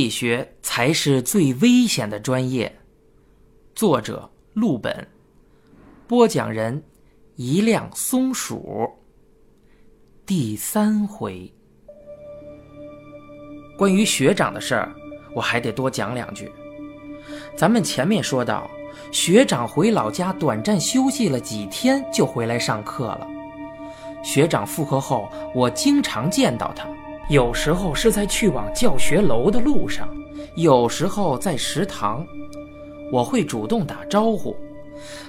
理学才是最危险的专业。作者：陆本，播讲人：一辆松鼠。第三回，关于学长的事儿，我还得多讲两句。咱们前面说到，学长回老家短暂休息了几天，就回来上课了。学长复课后，我经常见到他。有时候是在去往教学楼的路上，有时候在食堂，我会主动打招呼。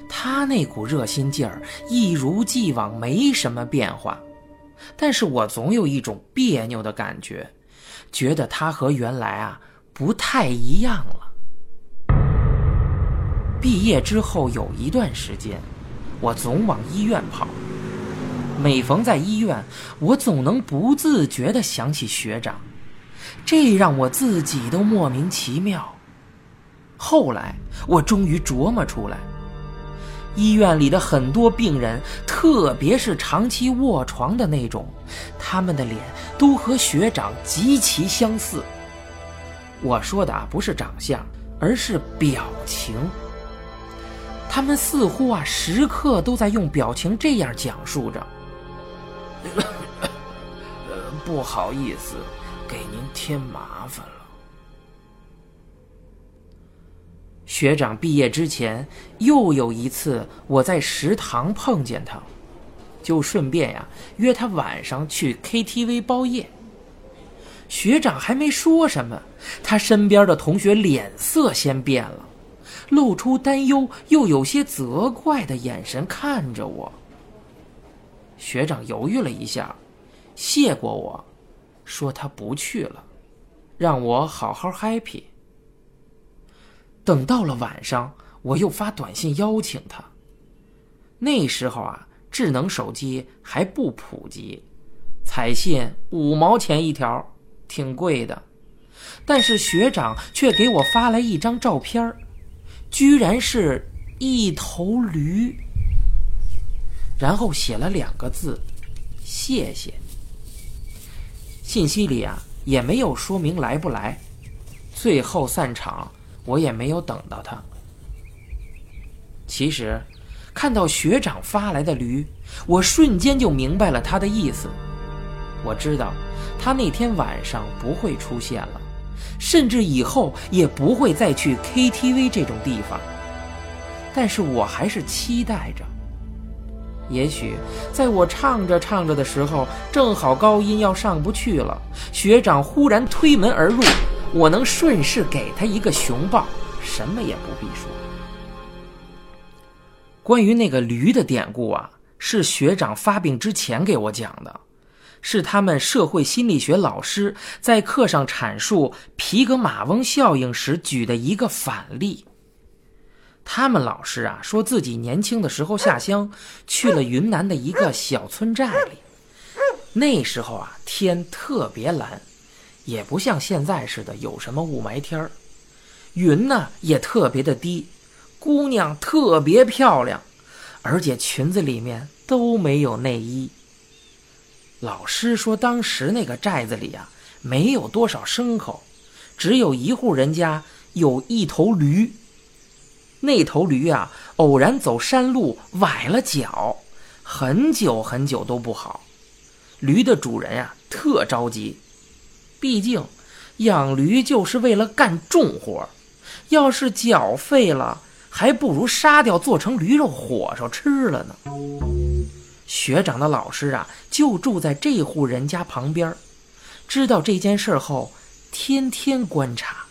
他那股热心劲儿一如既往，没什么变化。但是我总有一种别扭的感觉，觉得他和原来啊不太一样了。毕业之后有一段时间，我总往医院跑。每逢在医院，我总能不自觉地想起学长，这让我自己都莫名其妙。后来我终于琢磨出来，医院里的很多病人，特别是长期卧床的那种，他们的脸都和学长极其相似。我说的啊，不是长相，而是表情。他们似乎啊，时刻都在用表情这样讲述着。呃，不好意思，给您添麻烦了。学长毕业之前，又有一次我在食堂碰见他，就顺便呀约他晚上去 KTV 包夜。学长还没说什么，他身边的同学脸色先变了，露出担忧又有些责怪的眼神看着我。学长犹豫了一下，谢过我，说他不去了，让我好好 happy。等到了晚上，我又发短信邀请他。那时候啊，智能手机还不普及，彩信五毛钱一条，挺贵的。但是学长却给我发来一张照片，居然是一头驴。然后写了两个字：“谢谢。”信息里啊也没有说明来不来。最后散场，我也没有等到他。其实，看到学长发来的驴，我瞬间就明白了他的意思。我知道，他那天晚上不会出现了，甚至以后也不会再去 KTV 这种地方。但是我还是期待着。也许在我唱着唱着的时候，正好高音要上不去了，学长忽然推门而入，我能顺势给他一个熊抱，什么也不必说。关于那个驴的典故啊，是学长发病之前给我讲的，是他们社会心理学老师在课上阐述皮格马翁效应时举的一个反例。他们老师啊，说自己年轻的时候下乡，去了云南的一个小村寨里。那时候啊，天特别蓝，也不像现在似的有什么雾霾天儿。云呢也特别的低，姑娘特别漂亮，而且裙子里面都没有内衣。老师说，当时那个寨子里啊，没有多少牲口，只有一户人家有一头驴。那头驴啊，偶然走山路崴了脚，很久很久都不好。驴的主人啊，特着急，毕竟养驴就是为了干重活，要是脚废了，还不如杀掉做成驴肉火烧吃了呢。学长的老师啊，就住在这户人家旁边，知道这件事后，天天观察，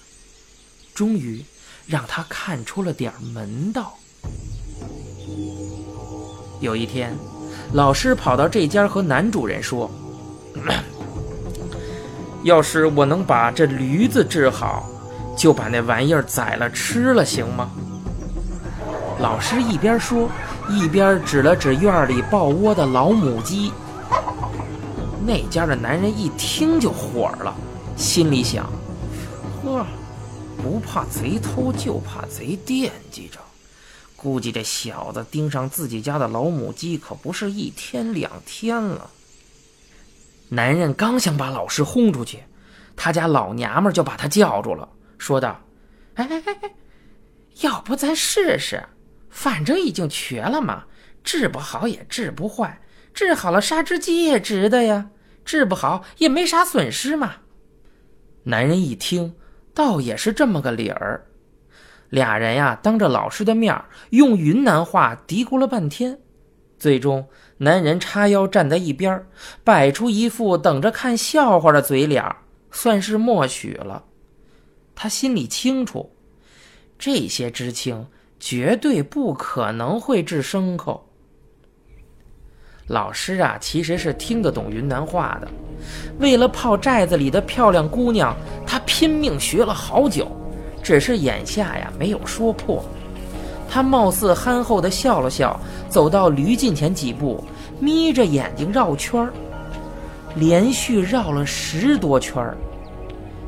终于。让他看出了点门道。有一天，老师跑到这家和男主人说：“要是我能把这驴子治好，就把那玩意儿宰了吃了，行吗？”老师一边说，一边指了指院里抱窝的老母鸡。那家的男人一听就火了，心里想：“呵。”不怕贼偷，就怕贼惦记着。估计这小子盯上自己家的老母鸡，可不是一天两天了。男人刚想把老师轰出去，他家老娘们就把他叫住了，说道：“哎哎哎哎，要不咱试试？反正已经瘸了嘛，治不好也治不坏，治好了杀只鸡也值得呀。治不好也没啥损失嘛。”男人一听，倒也是这么个理儿。俩人呀，当着老师的面用云南话嘀咕了半天，最终男人叉腰站在一边，摆出一副等着看笑话的嘴脸，算是默许了。他心里清楚，这些知青绝对不可能会治牲口。老师啊，其实是听得懂云南话的，为了泡寨子里的漂亮姑娘，他拼命学了好久。只是眼下呀，没有说破。他貌似憨厚的笑了笑，走到驴近前几步，眯着眼睛绕圈儿，连续绕了十多圈儿。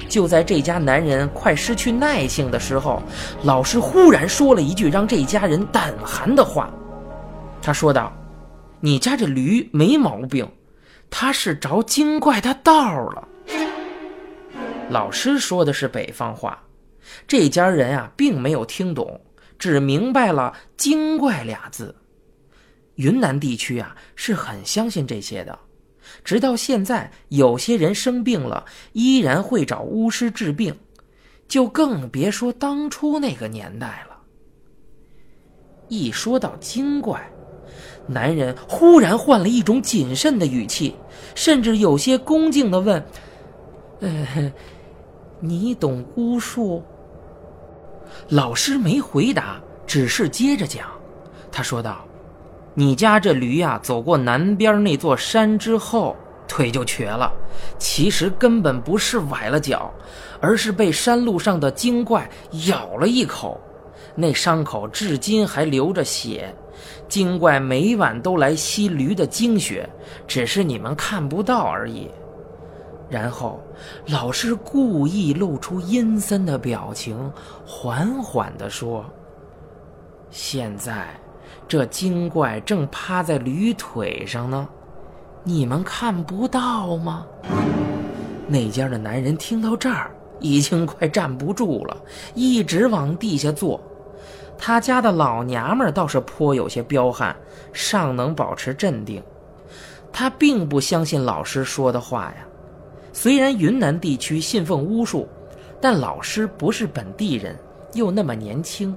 就在这家男人快失去耐性的时候，老师忽然说了一句让这家人胆寒的话。他说道：“你家这驴没毛病，他是着精怪的道了。”老师说的是北方话。这家人啊，并没有听懂，只明白了“精怪”俩字。云南地区啊，是很相信这些的。直到现在，有些人生病了，依然会找巫师治病，就更别说当初那个年代了。一说到精怪，男人忽然换了一种谨慎的语气，甚至有些恭敬地问：“呃，你懂巫术？”老师没回答，只是接着讲。他说道：“你家这驴呀，走过南边那座山之后，腿就瘸了。其实根本不是崴了脚，而是被山路上的精怪咬了一口。那伤口至今还流着血。精怪每晚都来吸驴的精血，只是你们看不到而已。”然后，老师故意露出阴森的表情，缓缓地说：“现在，这精怪正趴在驴腿上呢，你们看不到吗？”那家的男人听到这儿，已经快站不住了，一直往地下坐。他家的老娘们倒是颇有些彪悍，尚能保持镇定。他并不相信老师说的话呀。虽然云南地区信奉巫术，但老师不是本地人，又那么年轻，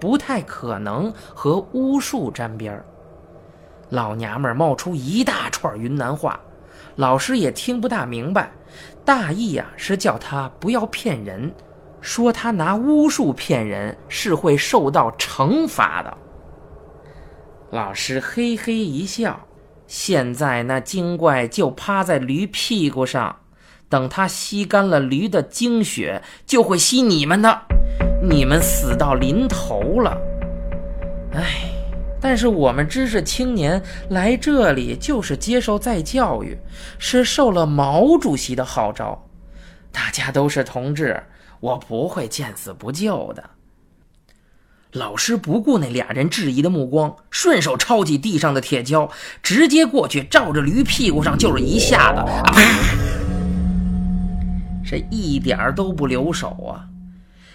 不太可能和巫术沾边儿。老娘们冒出一大串云南话，老师也听不大明白，大意啊是叫他不要骗人，说他拿巫术骗人是会受到惩罚的。老师嘿嘿一笑，现在那精怪就趴在驴屁股上。等他吸干了驴的精血，就会吸你们的。你们死到临头了。哎，但是我们知识青年来这里就是接受再教育，是受了毛主席的号召。大家都是同志，我不会见死不救的。老师不顾那俩人质疑的目光，顺手抄起地上的铁锹，直接过去照着驴屁股上就是一下子。啊啪！这一点都不留手啊！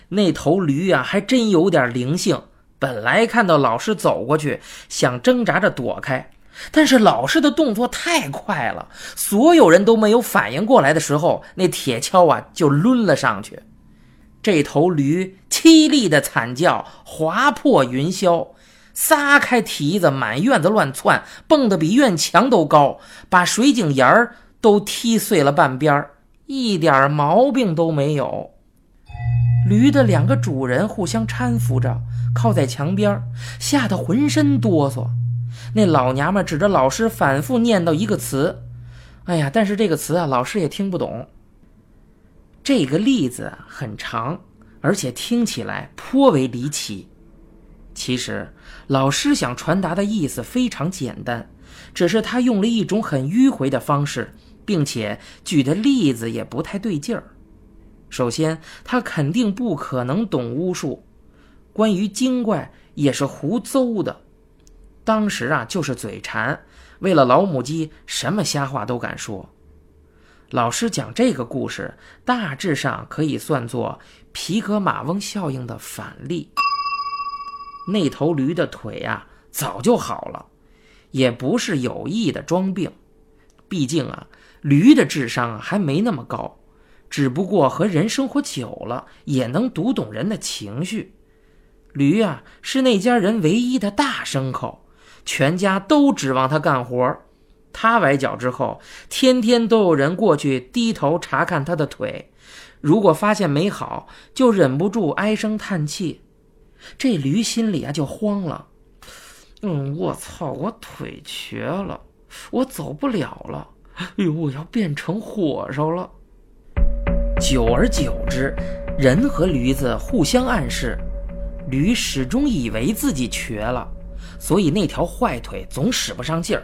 那头驴啊，还真有点灵性。本来看到老师走过去，想挣扎着躲开，但是老师的动作太快了，所有人都没有反应过来的时候，那铁锹啊就抡了上去。这头驴凄厉的惨叫划破云霄，撒开蹄子满院子乱窜，蹦得比院墙都高，把水井沿儿都踢碎了半边儿。一点毛病都没有。驴的两个主人互相搀扶着，靠在墙边，吓得浑身哆嗦。那老娘们指着老师，反复念叨一个词：“哎呀！”但是这个词啊，老师也听不懂。这个例子很长，而且听起来颇为离奇。其实，老师想传达的意思非常简单，只是他用了一种很迂回的方式。并且举的例子也不太对劲儿。首先，他肯定不可能懂巫术，关于精怪也是胡诌的。当时啊，就是嘴馋，为了老母鸡，什么瞎话都敢说。老师讲这个故事，大致上可以算作皮格马翁效应的反例。那头驴的腿啊，早就好了，也不是有意的装病。毕竟啊，驴的智商还没那么高，只不过和人生活久了，也能读懂人的情绪。驴啊，是那家人唯一的大牲口，全家都指望它干活儿。他崴脚之后，天天都有人过去低头查看他的腿，如果发现没好，就忍不住唉声叹气。这驴心里啊就慌了，嗯，我操，我腿瘸了，我走不了了，哎呦，我要变成火烧了。久而久之，人和驴子互相暗示，驴始终以为自己瘸了，所以那条坏腿总使不上劲儿。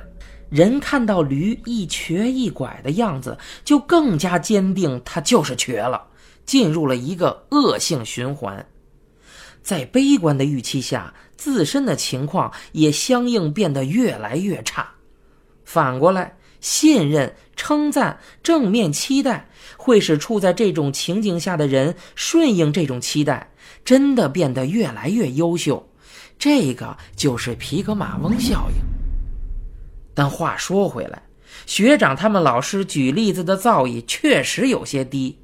人看到驴一瘸一拐的样子，就更加坚定它就是瘸了，进入了一个恶性循环。在悲观的预期下，自身的情况也相应变得越来越差。反过来，信任、称赞、正面期待，会使处在这种情景下的人顺应这种期待，真的变得越来越优秀。这个就是皮格马翁效应。但话说回来，学长他们老师举例子的造诣确实有些低，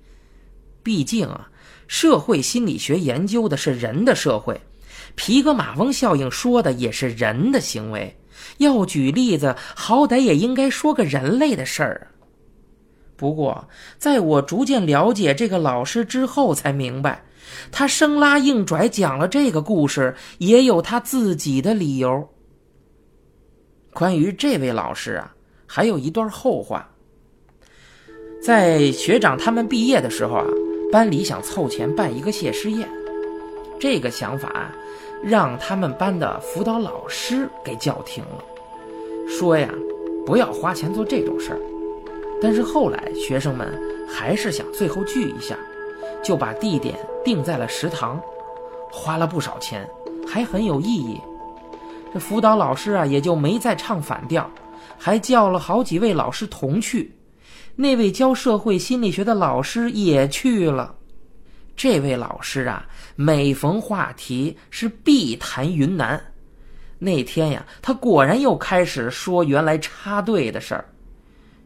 毕竟啊。社会心理学研究的是人的社会，皮格马翁效应说的也是人的行为。要举例子，好歹也应该说个人类的事儿。不过，在我逐渐了解这个老师之后，才明白，他生拉硬拽讲了这个故事，也有他自己的理由。关于这位老师啊，还有一段后话。在学长他们毕业的时候啊。班里想凑钱办一个谢师宴，这个想法让他们班的辅导老师给叫停了，说呀，不要花钱做这种事儿。但是后来学生们还是想最后聚一下，就把地点定在了食堂，花了不少钱，还很有意义。这辅导老师啊，也就没再唱反调，还叫了好几位老师同去。那位教社会心理学的老师也去了。这位老师啊，每逢话题是必谈云南。那天呀，他果然又开始说原来插队的事儿。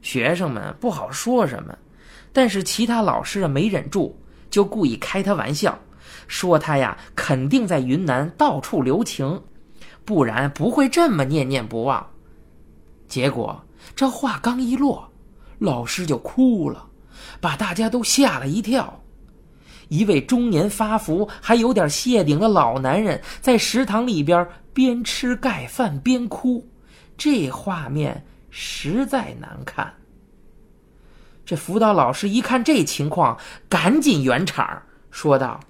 学生们不好说什么，但是其他老师啊没忍住，就故意开他玩笑，说他呀肯定在云南到处留情，不然不会这么念念不忘。结果这话刚一落。老师就哭了，把大家都吓了一跳。一位中年发福、还有点谢顶的老男人在食堂里边边吃盖饭边哭，这画面实在难看。这辅导老师一看这情况，赶紧圆场，说道：“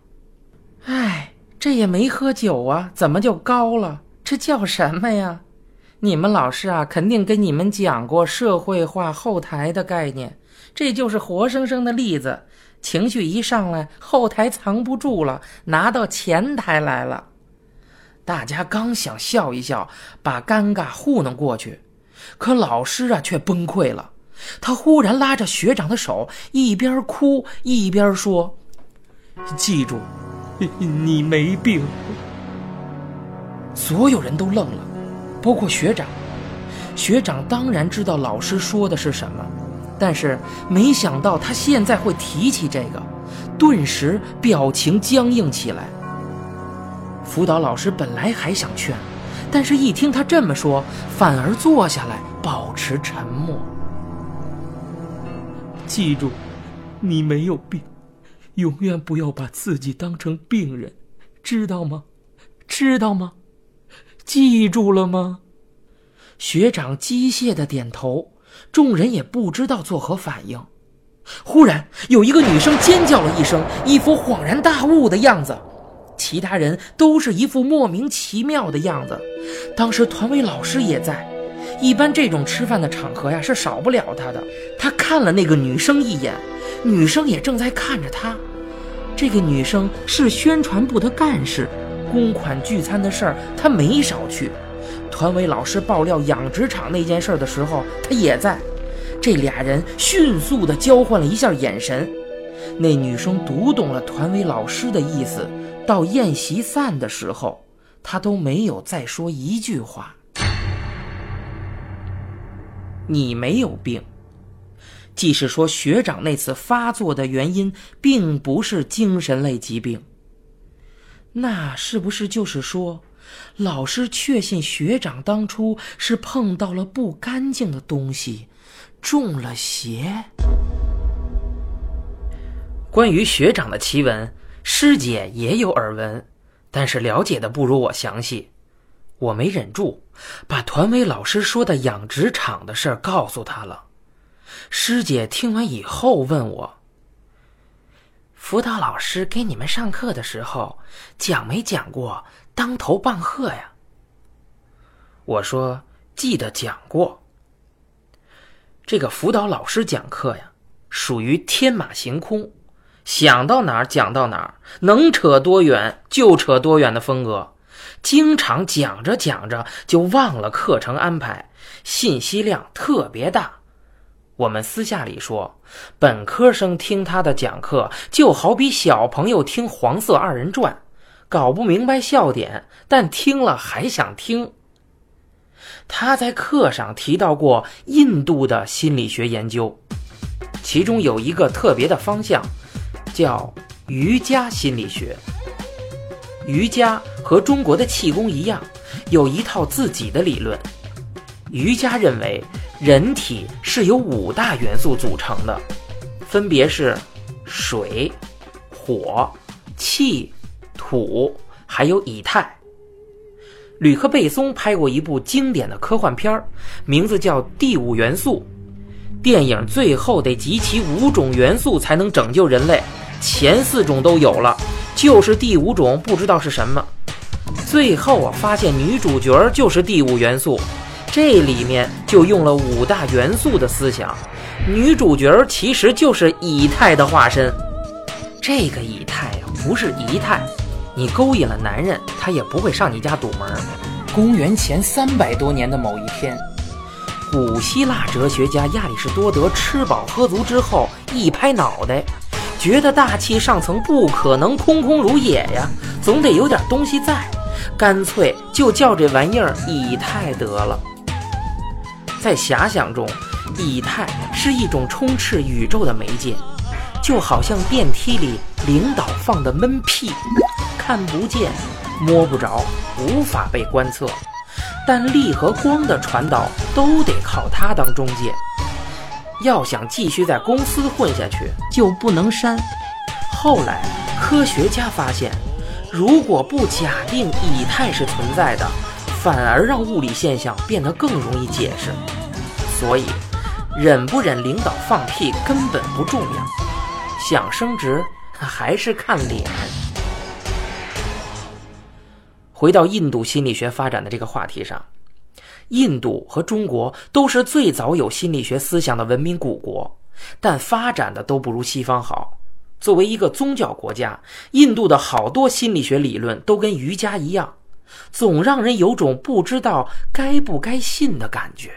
哎，这也没喝酒啊，怎么就高了？这叫什么呀？”你们老师啊，肯定跟你们讲过社会化后台的概念，这就是活生生的例子。情绪一上来，后台藏不住了，拿到前台来了。大家刚想笑一笑，把尴尬糊弄过去，可老师啊却崩溃了。他忽然拉着学长的手，一边哭一边说：“记住，你没病。”所有人都愣了。包括学长，学长当然知道老师说的是什么，但是没想到他现在会提起这个，顿时表情僵硬起来。辅导老师本来还想劝，但是一听他这么说，反而坐下来保持沉默。记住，你没有病，永远不要把自己当成病人，知道吗？知道吗？记住了吗？学长机械的点头，众人也不知道作何反应。忽然，有一个女生尖叫了一声，一副恍然大悟的样子。其他人都是一副莫名其妙的样子。当时团委老师也在，一般这种吃饭的场合呀是少不了他的。他看了那个女生一眼，女生也正在看着他。这个女生是宣传部的干事。公款聚餐的事儿，他没少去。团委老师爆料养殖场那件事的时候，他也在。这俩人迅速的交换了一下眼神。那女生读懂了团委老师的意思，到宴席散的时候，她都没有再说一句话。你没有病。即是说，学长那次发作的原因并不是精神类疾病，那是不是就是说，老师确信学长当初是碰到了不干净的东西，中了邪？关于学长的奇闻，师姐也有耳闻，但是了解的不如我详细。我没忍住，把团委老师说的养殖场的事告诉他了。师姐听完以后问我：“辅导老师给你们上课的时候，讲没讲过当头棒喝呀？”我说：“记得讲过。”这个辅导老师讲课呀，属于天马行空，想到哪儿讲到哪儿，能扯多远就扯多远的风格，经常讲着讲着就忘了课程安排，信息量特别大。我们私下里说，本科生听他的讲课，就好比小朋友听黄色二人转，搞不明白笑点，但听了还想听。他在课上提到过印度的心理学研究，其中有一个特别的方向，叫瑜伽心理学。瑜伽和中国的气功一样，有一套自己的理论。瑜伽认为。人体是由五大元素组成的，分别是水、火、气、土，还有以太。吕克·贝松拍过一部经典的科幻片儿名字叫《第五元素》。电影最后得集齐五种元素才能拯救人类，前四种都有了，就是第五种不知道是什么。最后啊，发现女主角就是第五元素。这里面就用了五大元素的思想，女主角其实就是以太的化身。这个以太呀，不是仪态，你勾引了男人，他也不会上你家堵门。公元前三百多年的某一天，古希腊哲学家亚里士多德吃饱喝足之后，一拍脑袋，觉得大气上层不可能空空如也呀，总得有点东西在，干脆就叫这玩意儿以太得了。在遐想中，以太是一种充斥宇宙的媒介，就好像电梯里领导放的闷屁，看不见、摸不着、无法被观测，但力和光的传导都得靠它当中介。要想继续在公司混下去，就不能删。后来科学家发现，如果不假定以太是存在的。反而让物理现象变得更容易解释，所以忍不忍领导放屁根本不重要，想升职还是看脸。回到印度心理学发展的这个话题上，印度和中国都是最早有心理学思想的文明古国，但发展的都不如西方好。作为一个宗教国家，印度的好多心理学理论都跟瑜伽一样。总让人有种不知道该不该信的感觉。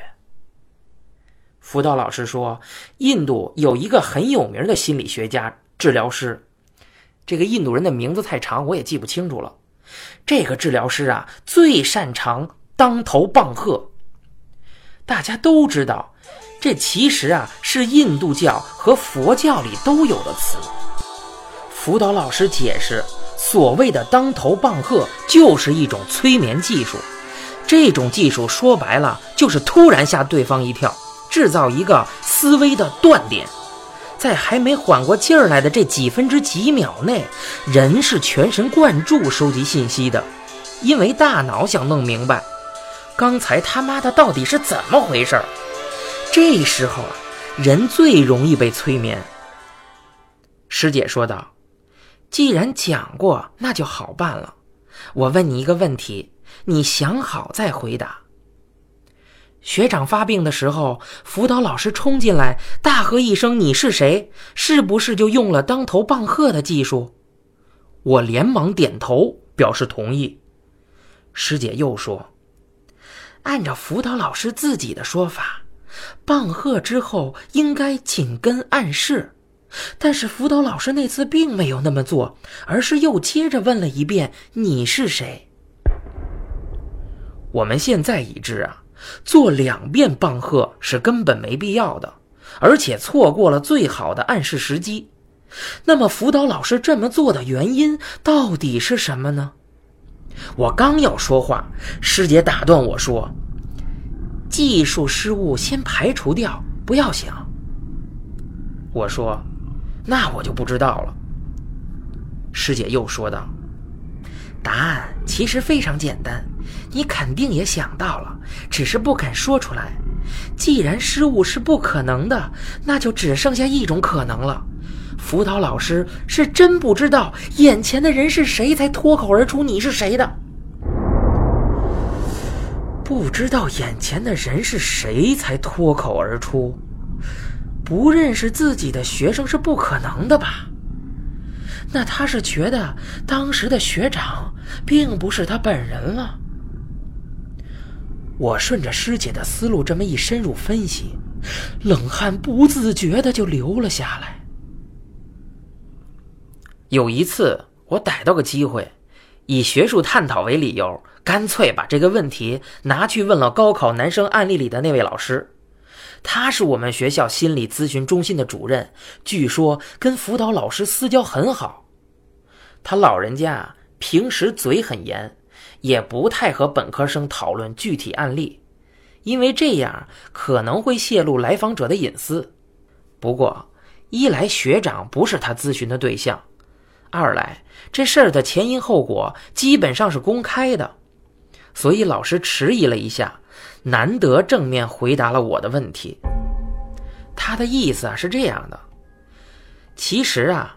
辅导老师说，印度有一个很有名的心理学家、治疗师，这个印度人的名字太长，我也记不清楚了。这个治疗师啊，最擅长当头棒喝。大家都知道，这其实啊是印度教和佛教里都有的词。辅导老师解释。所谓的当头棒喝就是一种催眠技术，这种技术说白了就是突然吓对方一跳，制造一个思维的断点，在还没缓过劲儿来的这几分之几秒内，人是全神贯注收集信息的，因为大脑想弄明白刚才他妈的到底是怎么回事儿。这时候啊，人最容易被催眠。师姐说道。既然讲过，那就好办了。我问你一个问题，你想好再回答。学长发病的时候，辅导老师冲进来，大喝一声：“你是谁？”是不是就用了当头棒喝的技术？我连忙点头表示同意。师姐又说：“按照辅导老师自己的说法，棒喝之后应该紧跟暗示。但是辅导老师那次并没有那么做，而是又接着问了一遍：“你是谁？”我们现在已知啊，做两遍棒喝是根本没必要的，而且错过了最好的暗示时机。那么辅导老师这么做的原因到底是什么呢？我刚要说话，师姐打断我说：“技术失误先排除掉，不要想。”我说。那我就不知道了。师姐又说道：“答案其实非常简单，你肯定也想到了，只是不肯说出来。既然失误是不可能的，那就只剩下一种可能了：辅导老师是真不知道眼前的人是谁，才脱口而出你是谁的。不知道眼前的人是谁，才脱口而出。”不认识自己的学生是不可能的吧？那他是觉得当时的学长并不是他本人了。我顺着师姐的思路这么一深入分析，冷汗不自觉的就流了下来。有一次，我逮到个机会，以学术探讨为理由，干脆把这个问题拿去问了高考男生案例里的那位老师。他是我们学校心理咨询中心的主任，据说跟辅导老师私交很好。他老人家平时嘴很严，也不太和本科生讨论具体案例，因为这样可能会泄露来访者的隐私。不过，一来学长不是他咨询的对象，二来这事儿的前因后果基本上是公开的，所以老师迟疑了一下。难得正面回答了我的问题。他的意思啊是这样的：其实啊，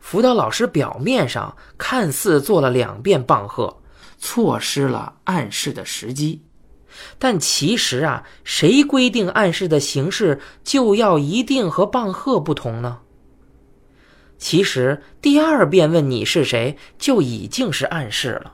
辅导老师表面上看似做了两遍棒喝，错失了暗示的时机，但其实啊，谁规定暗示的形式就要一定和棒喝不同呢？其实第二遍问你是谁就已经是暗示了。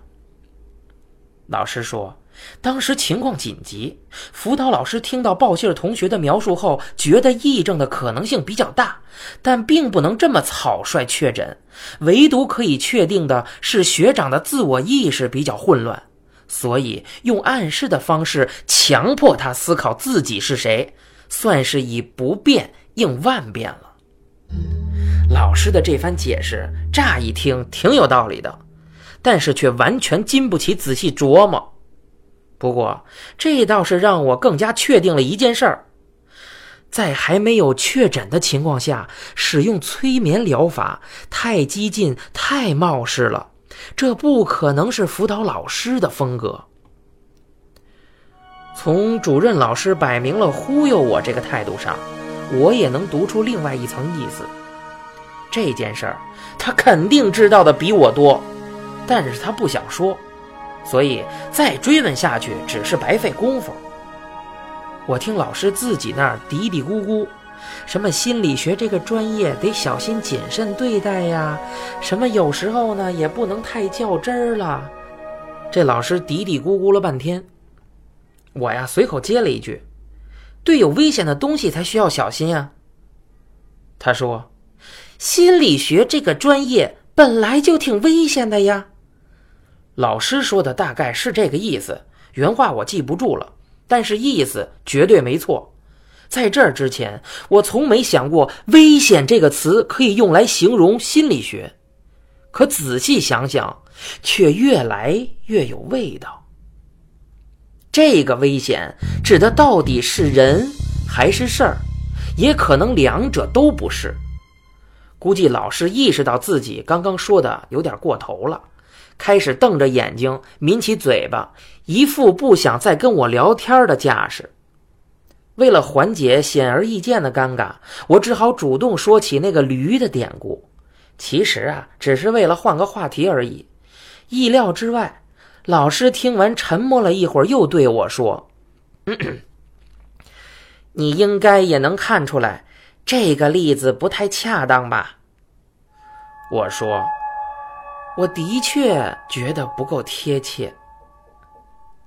老师说。当时情况紧急，辅导老师听到报信同学的描述后，觉得癔症的可能性比较大，但并不能这么草率确诊。唯独可以确定的是学长的自我意识比较混乱，所以用暗示的方式强迫他思考自己是谁，算是以不变应万变了。老师的这番解释，乍一听挺有道理的，但是却完全经不起仔细琢磨。不过，这倒是让我更加确定了一件事儿：在还没有确诊的情况下使用催眠疗法，太激进、太冒失了。这不可能是辅导老师的风格。从主任老师摆明了忽悠我这个态度上，我也能读出另外一层意思。这件事儿，他肯定知道的比我多，但是他不想说。所以再追问下去只是白费功夫。我听老师自己那儿嘀嘀咕咕，什么心理学这个专业得小心谨慎对待呀，什么有时候呢也不能太较真儿了。这老师嘀嘀咕咕了半天，我呀随口接了一句：“对有危险的东西才需要小心啊。”他说：“心理学这个专业本来就挺危险的呀。”老师说的大概是这个意思，原话我记不住了，但是意思绝对没错。在这之前，我从没想过“危险”这个词可以用来形容心理学，可仔细想想，却越来越有味道。这个危险指的到底是人还是事儿？也可能两者都不是。估计老师意识到自己刚刚说的有点过头了。开始瞪着眼睛，抿起嘴巴，一副不想再跟我聊天的架势。为了缓解显而易见的尴尬，我只好主动说起那个驴的典故。其实啊，只是为了换个话题而已。意料之外，老师听完沉默了一会儿，又对我说：“你应该也能看出来，这个例子不太恰当吧？”我说。我的确觉得不够贴切。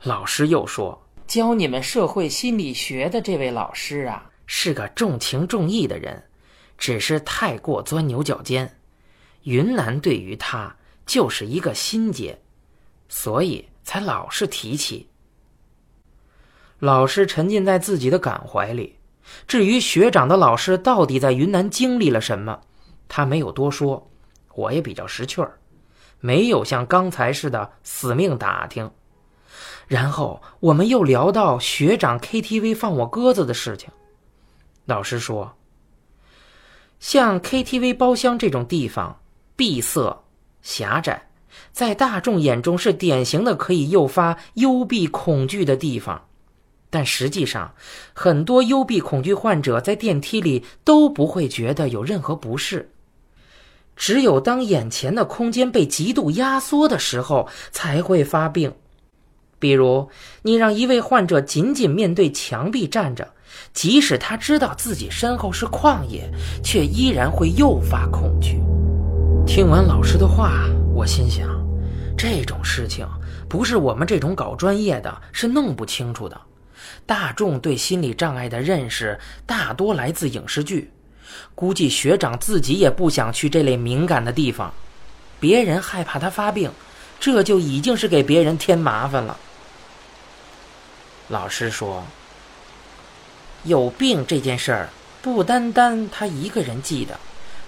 老师又说：“教你们社会心理学的这位老师啊，是个重情重义的人，只是太过钻牛角尖。云南对于他就是一个心结，所以才老是提起。老师沉浸在自己的感怀里。至于学长的老师到底在云南经历了什么，他没有多说。我也比较识趣儿，没有像刚才似的死命打听。然后我们又聊到学长 KTV 放我鸽子的事情。老师说，像 KTV 包厢这种地方，闭塞、狭窄，在大众眼中是典型的可以诱发幽闭恐惧的地方。但实际上，很多幽闭恐惧患者在电梯里都不会觉得有任何不适。只有当眼前的空间被极度压缩的时候，才会发病。比如，你让一位患者紧紧面对墙壁站着，即使他知道自己身后是旷野，却依然会诱发恐惧。听完老师的话，我心想，这种事情不是我们这种搞专业的是弄不清楚的。大众对心理障碍的认识大多来自影视剧，估计学长自己也不想去这类敏感的地方，别人害怕他发病，这就已经是给别人添麻烦了。老师说，有病这件事儿不单单他一个人记得，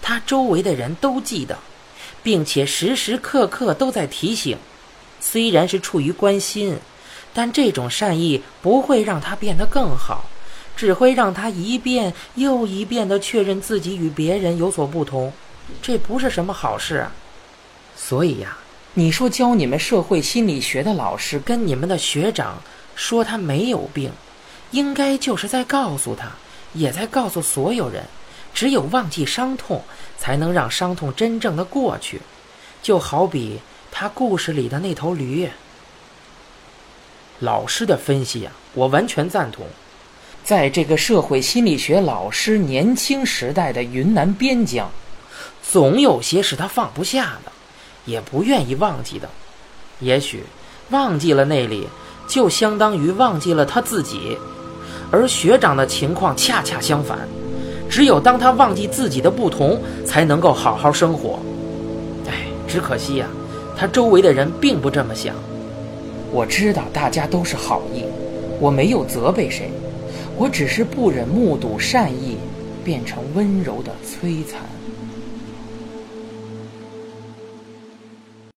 他周围的人都记得，并且时时刻刻都在提醒，虽然是出于关心。但这种善意不会让他变得更好，只会让他一遍又一遍地确认自己与别人有所不同，这不是什么好事啊。所以呀，你说教你们社会心理学的老师跟你们的学长说他没有病，应该就是在告诉他，也在告诉所有人，只有忘记伤痛，才能让伤痛真正的过去。就好比他故事里的那头驴。老师的分析呀，我完全赞同。在这个社会心理学老师年轻时代的云南边疆，总有些是他放不下的，也不愿意忘记的。也许忘记了那里，就相当于忘记了他自己。而学长的情况恰恰相反，只有当他忘记自己的不同，才能够好好生活。哎，只可惜呀，他周围的人并不这么想。我知道大家都是好意，我没有责备谁，我只是不忍目睹善意变成温柔的摧残。